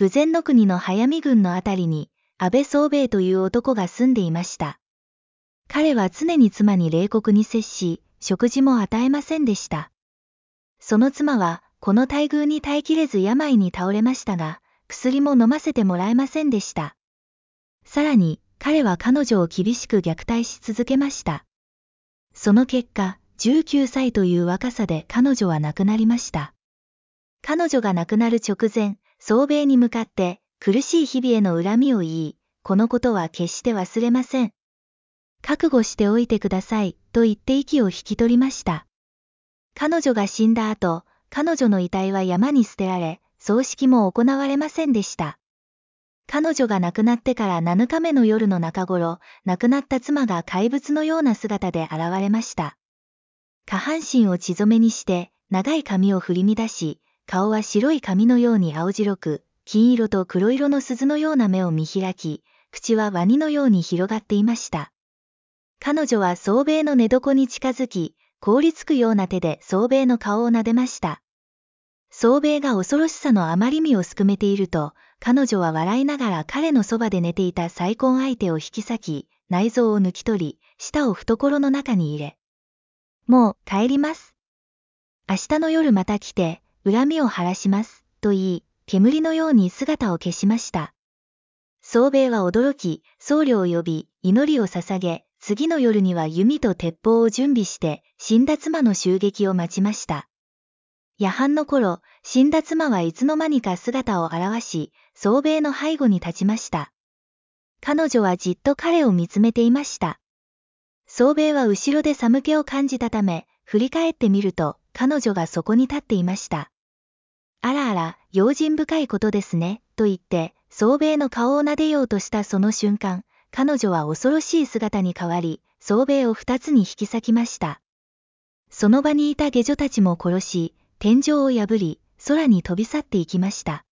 武前の国の早見郡のあたりに、安倍宗兵という男が住んでいました。彼は常に妻に冷酷に接し、食事も与えませんでした。その妻は、この待遇に耐えきれず病に倒れましたが、薬も飲ませてもらえませんでした。さらに、彼は彼女を厳しく虐待し続けました。その結果、19歳という若さで彼女は亡くなりました。彼女が亡くなる直前、総兵に向かって苦しい日々への恨みを言い、このことは決して忘れません。覚悟しておいてください、と言って息を引き取りました。彼女が死んだ後、彼女の遺体は山に捨てられ、葬式も行われませんでした。彼女が亡くなってから7日目の夜の中頃、亡くなった妻が怪物のような姿で現れました。下半身を血染めにして、長い髪を振り乱し、顔は白い髪のように青白く、金色と黒色の鈴のような目を見開き、口はワニのように広がっていました。彼女は宗兵衛の寝床に近づき、凍りつくような手で宗兵衛の顔を撫でました。宗兵衛が恐ろしさのあまり身をすくめていると、彼女は笑いながら彼のそばで寝ていた再婚相手を引き裂き、内臓を抜き取り、舌を懐の中に入れ。もう帰ります。明日の夜また来て、恨みを晴らします、と言い、煙のように姿を消しました。宗兵は驚き、僧侶を呼び、祈りを捧げ、次の夜には弓と鉄砲を準備して、死んだ妻の襲撃を待ちました。夜半の頃、死んだ妻はいつの間にか姿を現し、宗兵の背後に立ちました。彼女はじっと彼を見つめていました。宗兵は後ろで寒気を感じたため、振り返ってみると、彼女がそこに立っていました。あらあら、用心深いことですね、と言って、総兵の顔を撫でようとしたその瞬間、彼女は恐ろしい姿に変わり、総兵を二つに引き裂きました。その場にいた下女たちも殺し、天井を破り、空に飛び去っていきました。